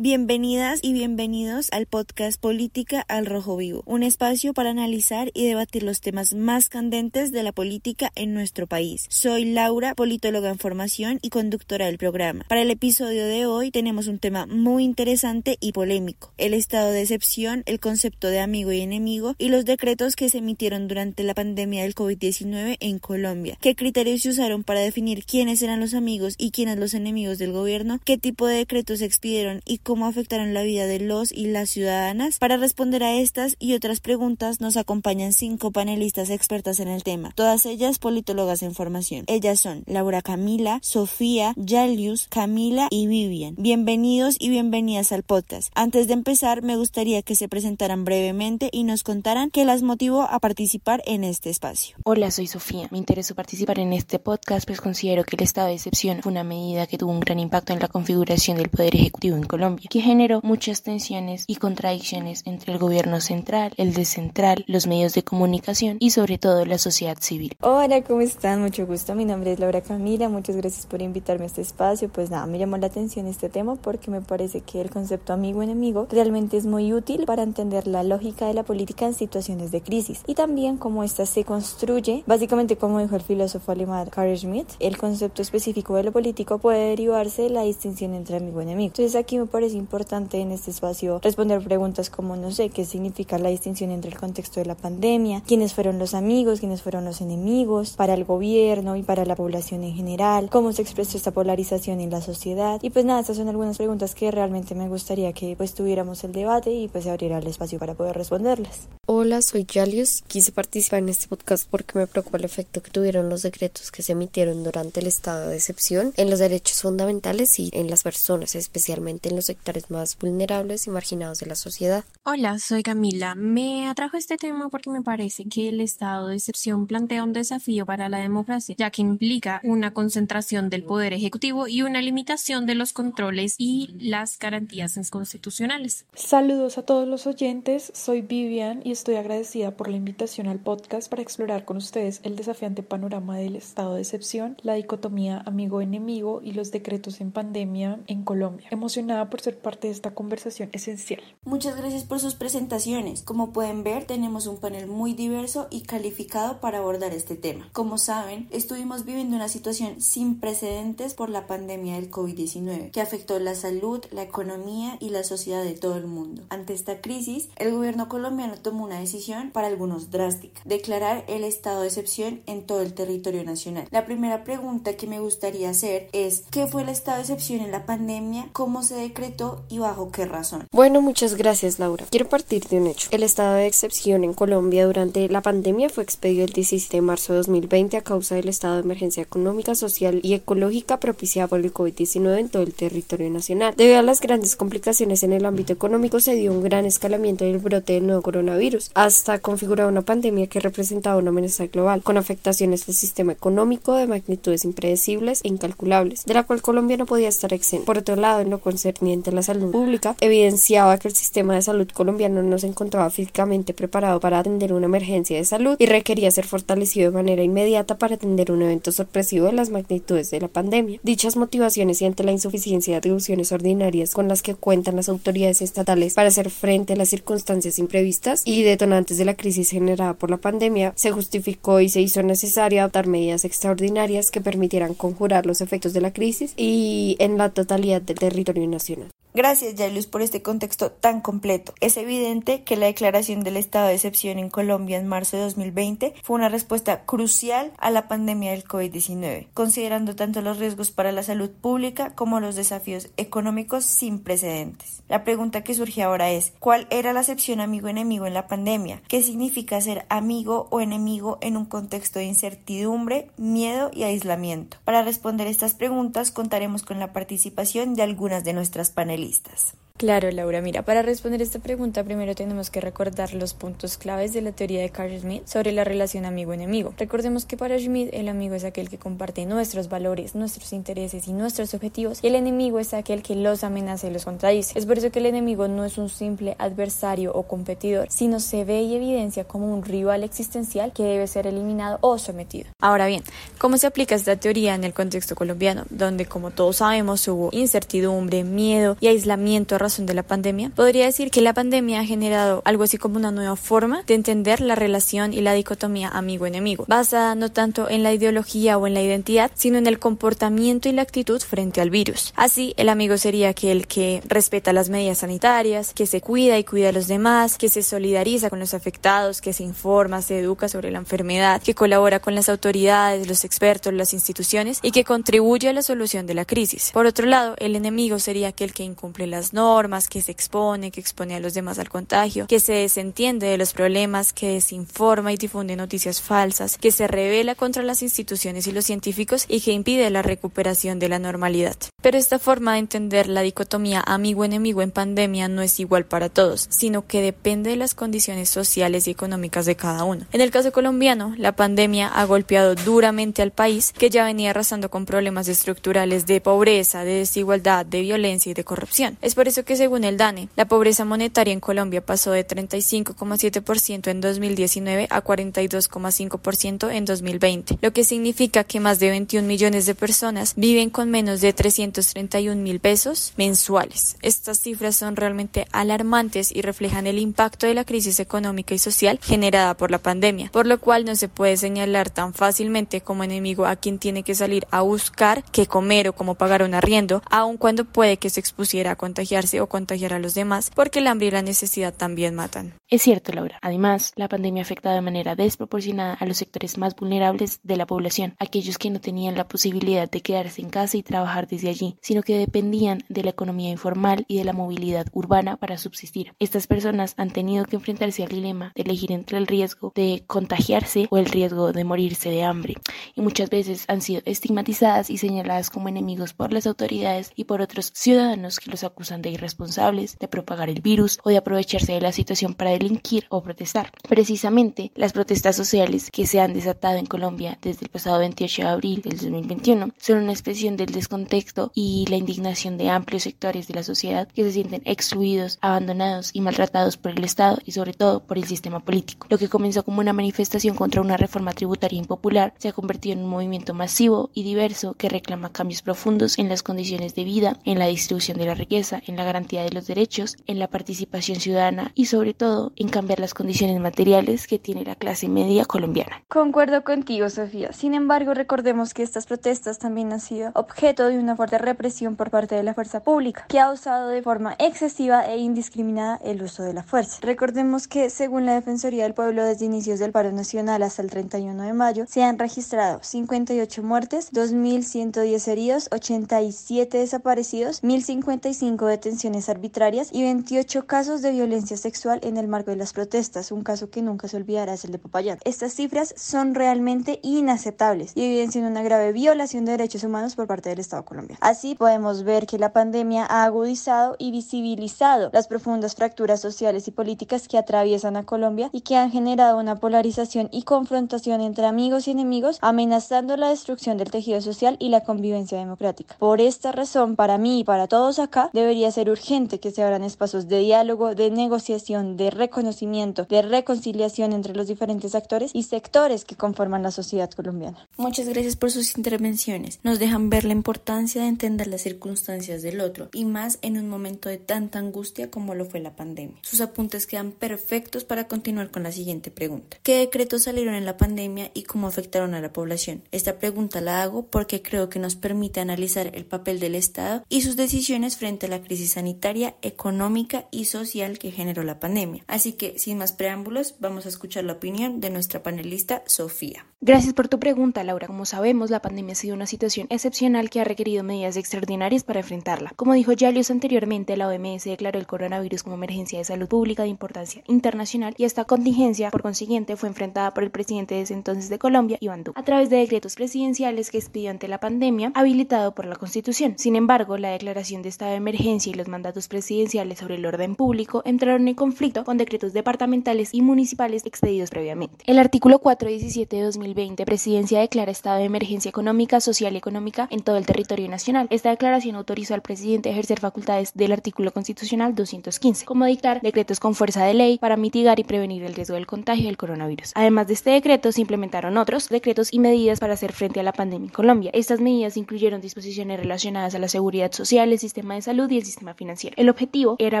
Bienvenidas y bienvenidos al podcast Política al Rojo Vivo, un espacio para analizar y debatir los temas más candentes de la política en nuestro país. Soy Laura, politóloga en formación y conductora del programa. Para el episodio de hoy tenemos un tema muy interesante y polémico, el estado de excepción, el concepto de amigo y enemigo y los decretos que se emitieron durante la pandemia del COVID-19 en Colombia. ¿Qué criterios se usaron para definir quiénes eran los amigos y quiénes los enemigos del gobierno? ¿Qué tipo de decretos se expidieron y cómo afectaron la vida de los y las ciudadanas. Para responder a estas y otras preguntas nos acompañan cinco panelistas expertas en el tema, todas ellas politólogas en formación. Ellas son Laura Camila, Sofía, Jalius, Camila y Vivian. Bienvenidos y bienvenidas al podcast. Antes de empezar, me gustaría que se presentaran brevemente y nos contaran qué las motivó a participar en este espacio. Hola, soy Sofía. Me interesó participar en este podcast pues considero que el estado de excepción fue una medida que tuvo un gran impacto en la configuración del Poder Ejecutivo en Colombia que generó muchas tensiones y contradicciones entre el gobierno central, el descentral, los medios de comunicación y sobre todo la sociedad civil. Hola, ¿cómo están? Mucho gusto. Mi nombre es Laura Camila. Muchas gracias por invitarme a este espacio. Pues nada, me llamó la atención este tema porque me parece que el concepto amigo-enemigo realmente es muy útil para entender la lógica de la política en situaciones de crisis y también cómo ésta se construye. Básicamente, como dijo el filósofo alemán Carl Schmitt, el concepto específico de lo político puede derivarse de la distinción entre amigo y enemigo. Entonces aquí me parece es importante en este espacio responder preguntas como, no sé, qué significa la distinción entre el contexto de la pandemia, quiénes fueron los amigos, quiénes fueron los enemigos para el gobierno y para la población en general, cómo se expresó esta polarización en la sociedad. Y pues nada, estas son algunas preguntas que realmente me gustaría que pues tuviéramos el debate y pues se abriera el espacio para poder responderlas. Hola, soy Jalius. Quise participar en este podcast porque me preocupa el efecto que tuvieron los decretos que se emitieron durante el estado de excepción en los derechos fundamentales y en las personas, especialmente en los sectores más vulnerables y marginados de la sociedad. Hola, soy Camila. Me atrajo este tema porque me parece que el estado de excepción plantea un desafío para la democracia, ya que implica una concentración del poder ejecutivo y una limitación de los controles y las garantías constitucionales. Saludos a todos los oyentes. Soy Vivian y estoy agradecida por la invitación al podcast para explorar con ustedes el desafiante panorama del estado de excepción, la dicotomía amigo-enemigo y los decretos en pandemia en Colombia. Emocionada por ser parte de esta conversación esencial. Muchas gracias por sus presentaciones. Como pueden ver, tenemos un panel muy diverso y calificado para abordar este tema. Como saben, estuvimos viviendo una situación sin precedentes por la pandemia del COVID-19, que afectó la salud, la economía y la sociedad de todo el mundo. Ante esta crisis, el gobierno colombiano tomó una decisión para algunos drástica, declarar el estado de excepción en todo el territorio nacional. La primera pregunta que me gustaría hacer es, ¿qué fue el estado de excepción en la pandemia? ¿Cómo se decretó y bajo qué razón? Bueno, muchas gracias Laura. Quiero partir de un hecho. El estado de excepción en Colombia durante la pandemia fue expedido el 17 de marzo de 2020 a causa del estado de emergencia económica, social y ecológica propiciada por el COVID-19 en todo el territorio nacional. Debido a las grandes complicaciones en el ámbito económico, se dio un gran escalamiento del brote del nuevo coronavirus hasta configurar una pandemia que representaba una amenaza global, con afectaciones al sistema económico de magnitudes impredecibles e incalculables, de la cual Colombia no podía estar exento. Por otro lado, en lo concerniente a la salud pública, evidenciaba que el sistema de salud colombiano no se encontraba físicamente preparado para atender una emergencia de salud y requería ser fortalecido de manera inmediata para atender un evento sorpresivo de las magnitudes de la pandemia. Dichas motivaciones y ante la insuficiencia de atribuciones ordinarias con las que cuentan las autoridades estatales para hacer frente a las circunstancias imprevistas y detonantes de la crisis generada por la pandemia, se justificó y se hizo necesario adoptar medidas extraordinarias que permitieran conjurar los efectos de la crisis y en la totalidad del territorio nacional. Gracias, Yailus, por este contexto tan completo. Es evidente que la declaración del estado de excepción en Colombia en marzo de 2020 fue una respuesta crucial a la pandemia del COVID-19, considerando tanto los riesgos para la salud pública como los desafíos económicos sin precedentes. La pregunta que surge ahora es, ¿cuál era la acepción amigo-enemigo en la pandemia? ¿Qué significa ser amigo o enemigo en un contexto de incertidumbre, miedo y aislamiento? Para responder estas preguntas contaremos con la participación de algunas de nuestras panelistas entrevistas. Claro, Laura. Mira, para responder esta pregunta primero tenemos que recordar los puntos claves de la teoría de Carl Schmitt sobre la relación amigo-enemigo. Recordemos que para Schmitt el amigo es aquel que comparte nuestros valores, nuestros intereses y nuestros objetivos y el enemigo es aquel que los amenaza y los contradice. Es por eso que el enemigo no es un simple adversario o competidor, sino se ve y evidencia como un rival existencial que debe ser eliminado o sometido. Ahora bien, ¿cómo se aplica esta teoría en el contexto colombiano, donde como todos sabemos hubo incertidumbre, miedo y aislamiento de la pandemia, podría decir que la pandemia ha generado algo así como una nueva forma de entender la relación y la dicotomía amigo-enemigo, basada no tanto en la ideología o en la identidad, sino en el comportamiento y la actitud frente al virus. Así, el amigo sería aquel que respeta las medidas sanitarias, que se cuida y cuida a los demás, que se solidariza con los afectados, que se informa, se educa sobre la enfermedad, que colabora con las autoridades, los expertos, las instituciones y que contribuye a la solución de la crisis. Por otro lado, el enemigo sería aquel que incumple las normas, que se expone, que expone a los demás al contagio, que se desentiende de los problemas, que desinforma y difunde noticias falsas, que se revela contra las instituciones y los científicos y que impide la recuperación de la normalidad. Pero esta forma de entender la dicotomía amigo-enemigo en pandemia no es igual para todos, sino que depende de las condiciones sociales y económicas de cada uno. En el caso colombiano, la pandemia ha golpeado duramente al país, que ya venía arrasando con problemas estructurales de pobreza, de desigualdad, de violencia y de corrupción. Es por eso que según el DANE, la pobreza monetaria en Colombia pasó de 35,7% en 2019 a 42,5% en 2020, lo que significa que más de 21 millones de personas viven con menos de 331 mil pesos mensuales. Estas cifras son realmente alarmantes y reflejan el impacto de la crisis económica y social generada por la pandemia, por lo cual no se puede señalar tan fácilmente como enemigo a quien tiene que salir a buscar qué comer o cómo pagar un arriendo, aun cuando puede que se expusiera a contagiarse o contagiar a los demás, porque el hambre y la necesidad también matan. Es cierto, Laura. Además, la pandemia ha afectado de manera desproporcionada a los sectores más vulnerables de la población, aquellos que no tenían la posibilidad de quedarse en casa y trabajar desde allí, sino que dependían de la economía informal y de la movilidad urbana para subsistir. Estas personas han tenido que enfrentarse al dilema de elegir entre el riesgo de contagiarse o el riesgo de morirse de hambre, y muchas veces han sido estigmatizadas y señaladas como enemigos por las autoridades y por otros ciudadanos que los acusan de irresponsables, de propagar el virus o de aprovecharse de la situación para delinquir o protestar. Precisamente, las protestas sociales que se han desatado en Colombia desde el pasado 28 de abril del 2021 son una expresión del descontexto y la indignación de amplios sectores de la sociedad que se sienten excluidos, abandonados y maltratados por el Estado y sobre todo por el sistema político. Lo que comenzó como una manifestación contra una reforma tributaria impopular se ha convertido en un movimiento masivo y diverso que reclama cambios profundos en las condiciones de vida, en la distribución de la riqueza, en la garantía de los derechos, en la participación ciudadana y sobre todo en cambiar las condiciones materiales que tiene la clase media colombiana. Concuerdo contigo, Sofía. Sin embargo, recordemos que estas protestas también han sido objeto de una fuerte represión por parte de la fuerza pública, que ha usado de forma excesiva e indiscriminada el uso de la fuerza. Recordemos que, según la Defensoría del Pueblo, desde inicios del paro nacional hasta el 31 de mayo, se han registrado 58 muertes, 2.110 heridos, 87 desaparecidos, 1.055 detenciones arbitrarias y 28 casos de violencia sexual en el marco de las protestas, un caso que nunca se olvidará es el de Popayán. Estas cifras son realmente inaceptables y evidencian una grave violación de derechos humanos por parte del Estado colombiano. Así podemos ver que la pandemia ha agudizado y visibilizado las profundas fracturas sociales y políticas que atraviesan a Colombia y que han generado una polarización y confrontación entre amigos y enemigos, amenazando la destrucción del tejido social y la convivencia democrática. Por esta razón, para mí y para todos acá, debería ser urgente que se abran espacios de diálogo, de negociación, de reconocimiento, de reconciliación entre los diferentes actores y sectores que conforman la sociedad colombiana. Muchas gracias por sus intervenciones. Nos dejan ver la importancia de entender las circunstancias del otro y más en un momento de tanta angustia como lo fue la pandemia. Sus apuntes quedan perfectos para continuar con la siguiente pregunta. ¿Qué decretos salieron en la pandemia y cómo afectaron a la población? Esta pregunta la hago porque creo que nos permite analizar el papel del Estado y sus decisiones frente a la crisis sanitaria, económica y social que generó la pandemia. Así que, sin más preámbulos, vamos a escuchar la opinión de nuestra panelista Sofía. Gracias por tu pregunta, Laura. Como sabemos, la pandemia ha sido una situación excepcional que ha requerido medidas extraordinarias para enfrentarla. Como dijo Yalios anteriormente, la OMS declaró el coronavirus como emergencia de salud pública de importancia internacional y esta contingencia, por consiguiente, fue enfrentada por el presidente de ese entonces de Colombia, Iván Duque, a través de decretos presidenciales que expidió ante la pandemia, habilitado por la Constitución. Sin embargo, la declaración de estado de emergencia y los mandatos presidenciales sobre el orden público entraron en conflicto con decretos departamentales y municipales expedidos previamente. El artículo 417 de 2000 2020, Presidencia declara estado de emergencia económica, social y económica en todo el territorio nacional. Esta declaración autorizó al presidente a ejercer facultades del artículo constitucional 215, como dictar decretos con fuerza de ley para mitigar y prevenir el riesgo del contagio del coronavirus. Además de este decreto, se implementaron otros decretos y medidas para hacer frente a la pandemia en Colombia. Estas medidas incluyeron disposiciones relacionadas a la seguridad social, el sistema de salud y el sistema financiera. El objetivo era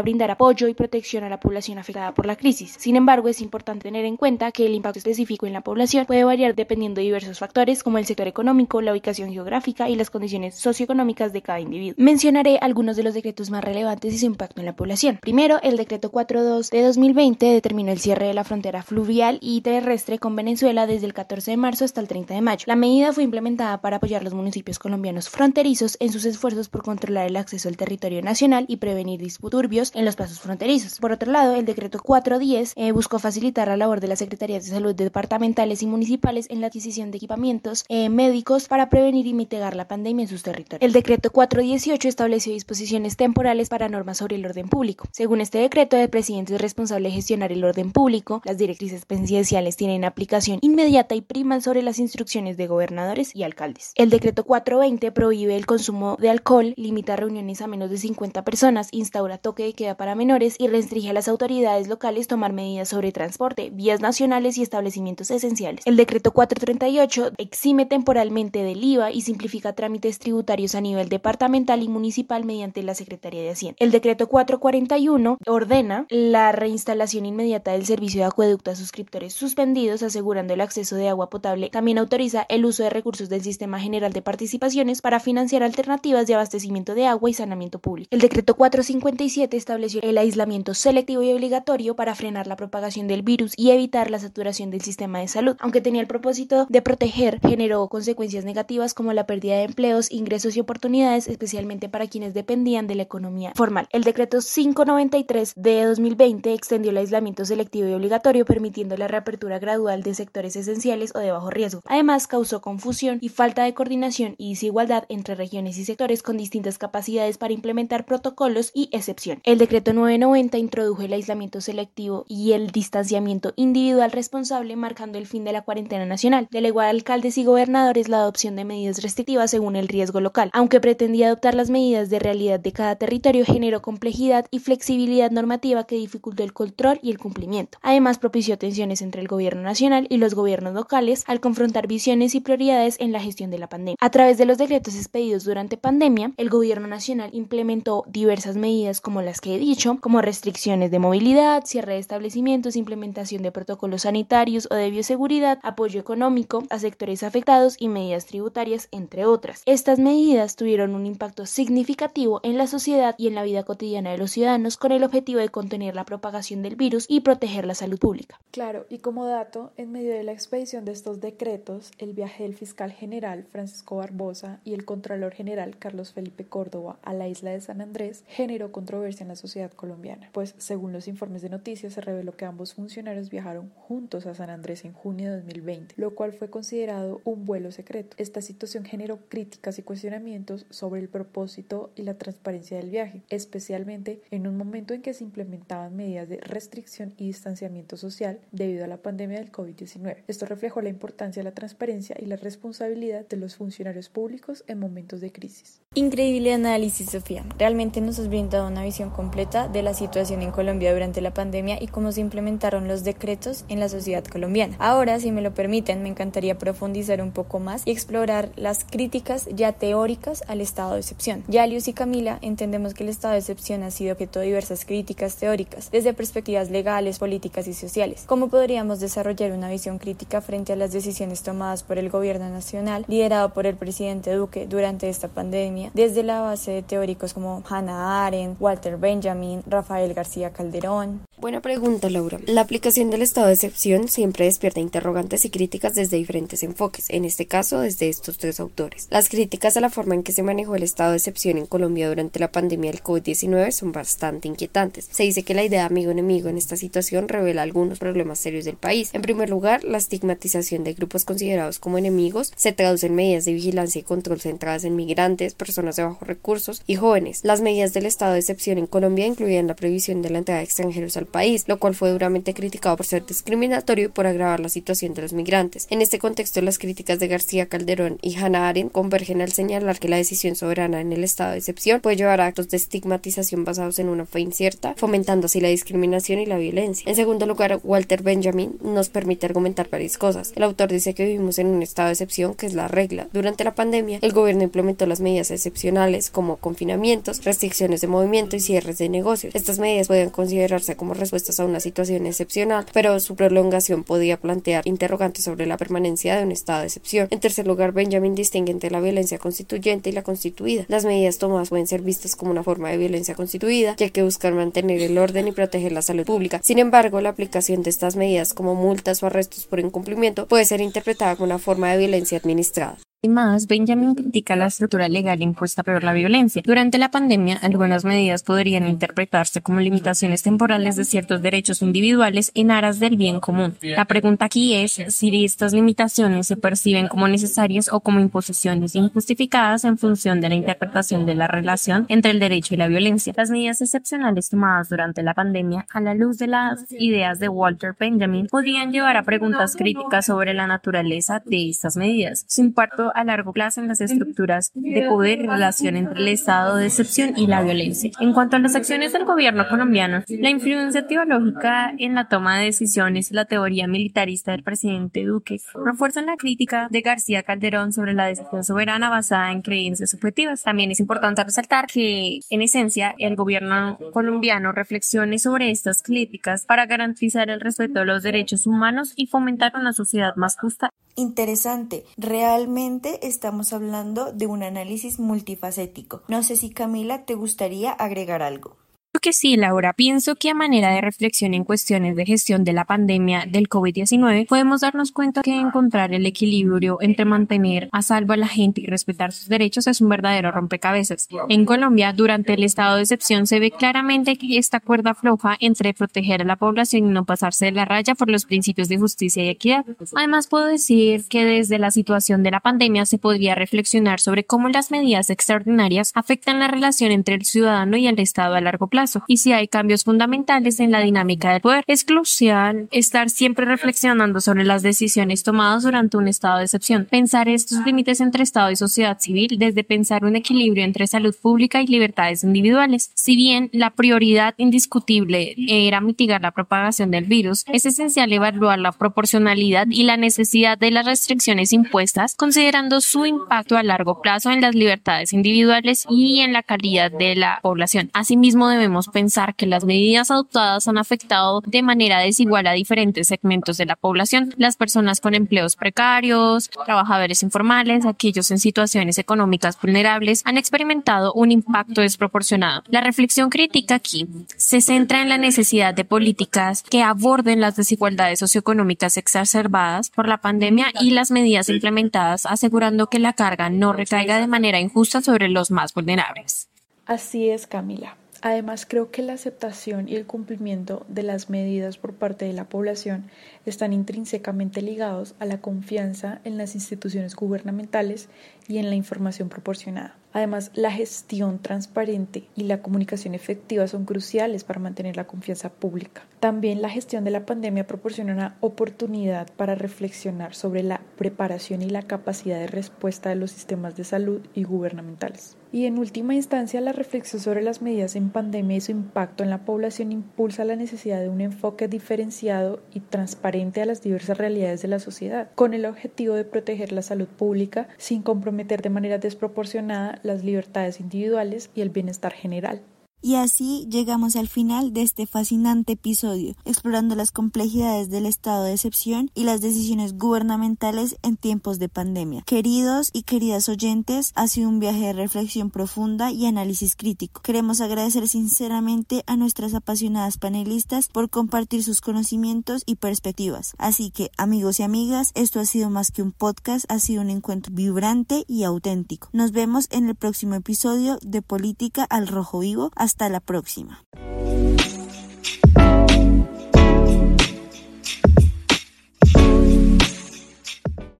brindar apoyo y protección a la población afectada por la crisis. Sin embargo, es importante tener en cuenta que el impacto específico en la población puede variar dependiendo de diversos factores como el sector económico, la ubicación geográfica y las condiciones socioeconómicas de cada individuo. Mencionaré algunos de los decretos más relevantes y su impacto en la población. Primero, el decreto 42 de 2020 determinó el cierre de la frontera fluvial y terrestre con Venezuela desde el 14 de marzo hasta el 30 de mayo. La medida fue implementada para apoyar a los municipios colombianos fronterizos en sus esfuerzos por controlar el acceso al territorio nacional y prevenir disturbios en los pasos fronterizos. Por otro lado, el decreto 410 eh, buscó facilitar la labor de las secretarías de salud departamentales y municipales en la adquisición de equipamientos eh, médicos para prevenir y mitigar la pandemia en sus territorios. El decreto 418 estableció disposiciones temporales para normas sobre el orden público. Según este decreto, el presidente es responsable de gestionar el orden público. Las directrices presidenciales tienen aplicación inmediata y priman sobre las instrucciones de gobernadores y alcaldes. El decreto 420 prohíbe el consumo de alcohol, limita reuniones a menos de 50 personas, instaura toque de queda para menores y restringe a las autoridades locales tomar medidas sobre transporte, vías nacionales y establecimientos esenciales. El decreto 438 exime temporalmente del IVA y simplifica trámites tributarios a nivel departamental y municipal mediante la Secretaría de Hacienda. El decreto 441 ordena la reinstalación inmediata del servicio de acueducto a suscriptores suspendidos, asegurando el acceso de agua potable. También autoriza el uso de recursos del Sistema General de Participaciones para financiar alternativas de abastecimiento de agua y saneamiento público. El decreto 457 estableció el aislamiento selectivo y obligatorio para frenar la propagación del virus y evitar la saturación del sistema de salud. Aunque tenía el propósito de proteger, generó consecuencias negativas como la pérdida de empleos, ingresos y oportunidades, especialmente para quienes dependían de la economía formal. El decreto 593 de 2020 extendió el aislamiento selectivo y obligatorio, permitiendo la reapertura gradual de sectores esenciales o de bajo riesgo. Además, causó confusión y falta de coordinación y desigualdad entre regiones y sectores con distintas capacidades para implementar protocolos y excepciones. El decreto 990 introdujo el aislamiento selectivo y el distanciamiento individual responsable, marcando el fin de la cuarentena nacional. Delegó a alcaldes y gobernadores la adopción de medidas restrictivas según el riesgo local. Aunque pretendía adoptar las medidas de realidad de cada territorio, generó complejidad y flexibilidad normativa que dificultó el control y el cumplimiento. Además, propició tensiones entre el gobierno nacional y los gobiernos locales al confrontar visiones y prioridades en la gestión de la pandemia. A través de los decretos expedidos durante pandemia, el gobierno nacional implementó diversas medidas como las que he dicho, como restricciones de movilidad, cierre de establecimientos, implementación de protocolos sanitarios o de bioseguridad, apoyo económico a sectores afectados y medidas tributarias, entre otras. Estas medidas tuvieron un impacto significativo en la sociedad y en la vida cotidiana de los ciudadanos con el objetivo de contener la propagación del virus y proteger la salud pública. Claro, y como dato, en medio de la expedición de estos decretos, el viaje del fiscal general Francisco Barbosa y el contralor general Carlos Felipe Córdoba a la isla de San Andrés generó controversia en la sociedad colombiana, pues según los informes de noticias se reveló que ambos funcionarios viajaron juntos a San Andrés en junio de 2020, lo cual fue considerado un vuelo secreto. Esta situación generó críticas y cuestionamientos sobre el propósito y la transparencia del viaje, especialmente en un momento en que se implementaban medidas de restricción y distanciamiento social debido a la pandemia del COVID-19. Esto reflejó la importancia de la transparencia y la responsabilidad de los funcionarios públicos en momentos de crisis. Increíble análisis, Sofía. Realmente nos has brindado una visión completa de la situación en Colombia durante la pandemia y cómo se implementaron los decretos en la sociedad colombiana. Ahora, si me lo permiten, me encantaría profundizar un poco más y explorar las críticas ya teóricas al estado de excepción. Ya Lius y Camila entendemos que el estado de excepción ha sido objeto de diversas críticas teóricas, desde perspectivas legales, políticas y sociales. ¿Cómo podríamos desarrollar una visión crítica frente a las decisiones tomadas por el gobierno nacional, liderado por el presidente Duque durante esta pandemia, desde la base de teóricos como Hannah Arendt, Walter Benjamin, Rafael García Calderón? Buena pregunta, Laura. La aplicación del estado de excepción siempre despierta interrogantes y críticas desde diferentes enfoques, en este caso desde estos tres autores. Las críticas a la forma en que se manejó el estado de excepción en Colombia durante la pandemia del COVID-19 son bastante inquietantes. Se dice que la idea amigo-enemigo en esta situación revela algunos problemas serios del país. En primer lugar, la estigmatización de grupos considerados como enemigos se traduce en medidas de vigilancia y control centradas en migrantes, personas de bajos recursos y jóvenes. Las medidas del estado de excepción en Colombia incluían la prohibición de la entrada de extranjeros al país, lo cual fue duramente criticado por ser discriminatorio y por agravar la situación de los migrantes. En este contexto, las críticas de García Calderón y Hannah Arendt convergen al señalar que la decisión soberana en el estado de excepción puede llevar a actos de estigmatización basados en una fe incierta, fomentando así la discriminación y la violencia. En segundo lugar, Walter Benjamin nos permite argumentar varias cosas. El autor dice que vivimos en un estado de excepción que es la regla. Durante la pandemia, el gobierno implementó las medidas excepcionales como confinamientos, restricciones de movimiento y cierres de negocios. Estas medidas pueden considerarse como respuestas a una situación excepcional, pero su prolongación podía plantear interrogantes sobre la permanencia de un estado de excepción. En tercer lugar, Benjamin distingue entre la violencia constituyente y la constituida. Las medidas tomadas pueden ser vistas como una forma de violencia constituida, ya que buscan mantener el orden y proteger la salud pública. Sin embargo, la aplicación de estas medidas como multas o arrestos por incumplimiento puede ser interpretada como una forma de violencia administrada. Además, Benjamin critica la estructura legal impuesta por la violencia. Durante la pandemia, algunas medidas podrían interpretarse como limitaciones temporales de ciertos derechos individuales en aras del bien común. La pregunta aquí es si estas limitaciones se perciben como necesarias o como imposiciones injustificadas en función de la interpretación de la relación entre el derecho y la violencia. Las medidas excepcionales tomadas durante la pandemia, a la luz de las ideas de Walter Benjamin, podrían llevar a preguntas críticas sobre la naturaleza de estas medidas, su impacto a largo plazo en las estructuras de poder y relación entre el estado de excepción y la violencia. En cuanto a las acciones del gobierno colombiano, la influencia teológica en la toma de decisiones y la teoría militarista del presidente Duque refuerzan la crítica de García Calderón sobre la decisión soberana basada en creencias subjetivas. También es importante resaltar que, en esencia, el gobierno colombiano reflexione sobre estas críticas para garantizar el respeto de los derechos humanos y fomentar una sociedad más justa Interesante. Realmente estamos hablando de un análisis multifacético. No sé si Camila te gustaría agregar algo que sí, Laura. Pienso que a manera de reflexión en cuestiones de gestión de la pandemia del COVID-19, podemos darnos cuenta que encontrar el equilibrio entre mantener a salvo a la gente y respetar sus derechos es un verdadero rompecabezas. En Colombia, durante el estado de excepción, se ve claramente que esta cuerda floja entre proteger a la población y no pasarse de la raya por los principios de justicia y equidad. Además, puedo decir que desde la situación de la pandemia se podría reflexionar sobre cómo las medidas extraordinarias afectan la relación entre el ciudadano y el Estado a largo plazo y si hay cambios fundamentales en la dinámica del poder. Es crucial estar siempre reflexionando sobre las decisiones tomadas durante un estado de excepción, pensar estos límites entre Estado y sociedad civil desde pensar un equilibrio entre salud pública y libertades individuales. Si bien la prioridad indiscutible era mitigar la propagación del virus, es esencial evaluar la proporcionalidad y la necesidad de las restricciones impuestas, considerando su impacto a largo plazo en las libertades individuales y en la calidad de la población. Asimismo, debemos pensar que las medidas adoptadas han afectado de manera desigual a diferentes segmentos de la población, las personas con empleos precarios, trabajadores informales, aquellos en situaciones económicas vulnerables, han experimentado un impacto desproporcionado. La reflexión crítica aquí se centra en la necesidad de políticas que aborden las desigualdades socioeconómicas exacerbadas por la pandemia y las medidas implementadas asegurando que la carga no recaiga de manera injusta sobre los más vulnerables. Así es, Camila. Además, creo que la aceptación y el cumplimiento de las medidas por parte de la población están intrínsecamente ligados a la confianza en las instituciones gubernamentales y en la información proporcionada. Además, la gestión transparente y la comunicación efectiva son cruciales para mantener la confianza pública. También la gestión de la pandemia proporciona una oportunidad para reflexionar sobre la preparación y la capacidad de respuesta de los sistemas de salud y gubernamentales. Y en última instancia, la reflexión sobre las medidas en pandemia y su impacto en la población impulsa la necesidad de un enfoque diferenciado y transparente a las diversas realidades de la sociedad, con el objetivo de proteger la salud pública sin comprometer de manera desproporcionada las libertades individuales y el bienestar general. Y así llegamos al final de este fascinante episodio, explorando las complejidades del estado de excepción y las decisiones gubernamentales en tiempos de pandemia. Queridos y queridas oyentes, ha sido un viaje de reflexión profunda y análisis crítico. Queremos agradecer sinceramente a nuestras apasionadas panelistas por compartir sus conocimientos y perspectivas. Así que, amigos y amigas, esto ha sido más que un podcast, ha sido un encuentro vibrante y auténtico. Nos vemos en el próximo episodio de Política al Rojo Vivo. Hasta la próxima.